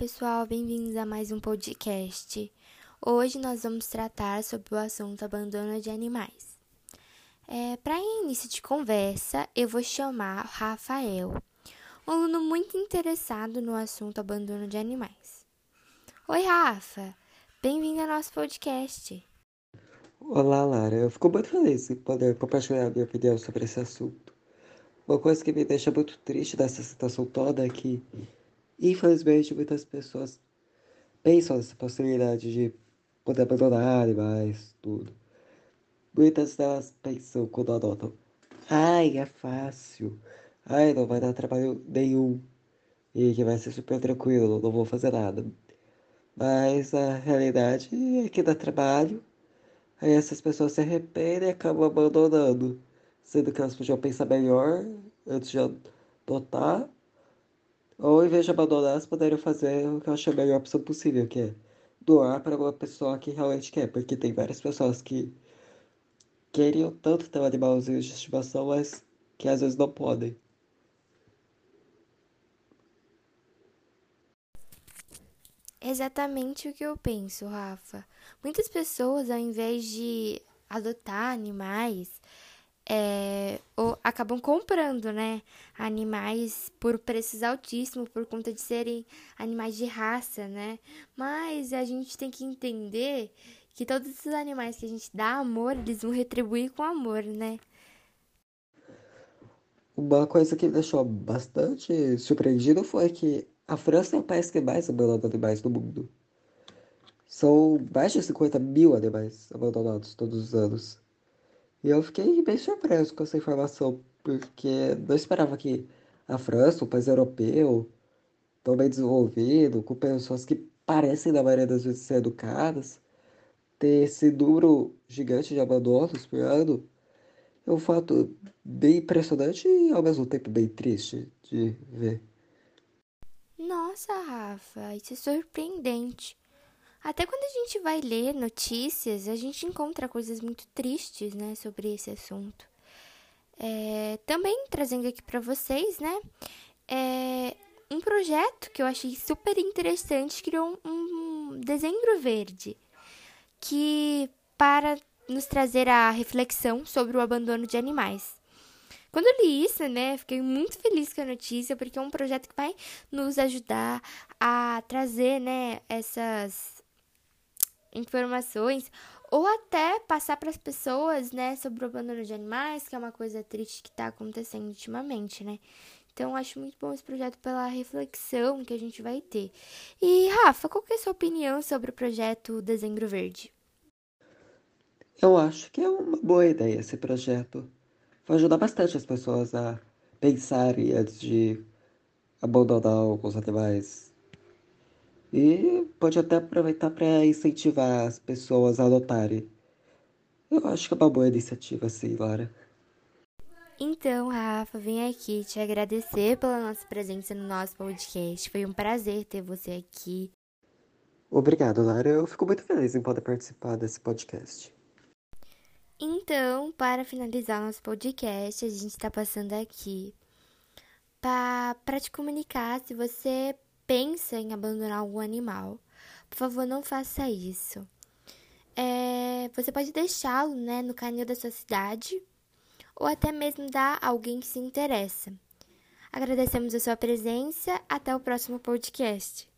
pessoal, bem-vindos a mais um podcast. Hoje nós vamos tratar sobre o assunto abandono de animais. É, Para início de conversa, eu vou chamar Rafael, um aluno muito interessado no assunto abandono de animais. Oi, Rafa, bem-vindo ao nosso podcast. Olá, Lara. Eu fico muito feliz em poder compartilhar minha opinião sobre esse assunto. Uma coisa que me deixa muito triste dessa situação toda é que, infelizmente, muitas pessoas pensam nessa possibilidade de poder abandonar animais, tudo. Muitas delas pensam quando adotam: ai, é fácil, ai, não vai dar trabalho nenhum, e que vai ser super tranquilo, não vou fazer nada. Mas a realidade é que dá trabalho Aí essas pessoas se arrependem e acabam abandonando, sendo que elas podiam pensar melhor antes de adotar, ou em vez de abandonar, elas poderiam fazer o que eu achei a melhor opção possível, que é doar para uma pessoa que realmente quer, porque tem várias pessoas que queriam tanto ter um animalzinho de estimação, mas que às vezes não podem. Exatamente o que eu penso, Rafa. Muitas pessoas, ao invés de adotar animais, é, ou acabam comprando, né, animais por preços altíssimos por conta de serem animais de raça, né? Mas a gente tem que entender que todos os animais que a gente dá amor, eles vão retribuir com amor, né? Uma coisa que me deixou bastante surpreendido foi que a França é o país que mais abandona animais no mundo. São mais de 50 mil animais abandonados todos os anos. E eu fiquei bem surpreso com essa informação, porque não esperava que a França, um país europeu, tão bem desenvolvido, com pessoas que parecem, na maioria das vezes, ser educadas, ter esse número gigante de abandonos por ano, é um fato bem impressionante e, ao mesmo tempo, bem triste de ver. Nossa, Rafa, isso é surpreendente. Até quando a gente vai ler notícias, a gente encontra coisas muito tristes, né, sobre esse assunto. É, também trazendo aqui para vocês, né, é, um projeto que eu achei super interessante criou um, um dezembro verde, que para nos trazer a reflexão sobre o abandono de animais. Quando eu li isso, né, fiquei muito feliz com a notícia, porque é um projeto que vai nos ajudar a trazer, né, essas informações ou até passar para as pessoas, né, sobre o abandono de animais, que é uma coisa triste que está acontecendo ultimamente, né? Então, acho muito bom esse projeto pela reflexão que a gente vai ter. E, Rafa, qual que é a sua opinião sobre o projeto Dezembro Verde? Eu acho que é uma boa ideia esse projeto. Vai ajudar bastante as pessoas a pensarem antes de abandonar alguns animais e pode até aproveitar para incentivar as pessoas a adotarem. Eu acho que é uma boa iniciativa, sim, Lara. Então, Rafa, vim aqui te agradecer pela nossa presença no nosso podcast. Foi um prazer ter você aqui. Obrigado, Lara. Eu fico muito feliz em poder participar desse podcast. Então, para finalizar nosso podcast, a gente está passando aqui para te comunicar se você pensa em abandonar algum animal, por favor, não faça isso. É, você pode deixá-lo né, no canil da sua cidade ou até mesmo dar a alguém que se interessa. Agradecemos a sua presença. Até o próximo podcast.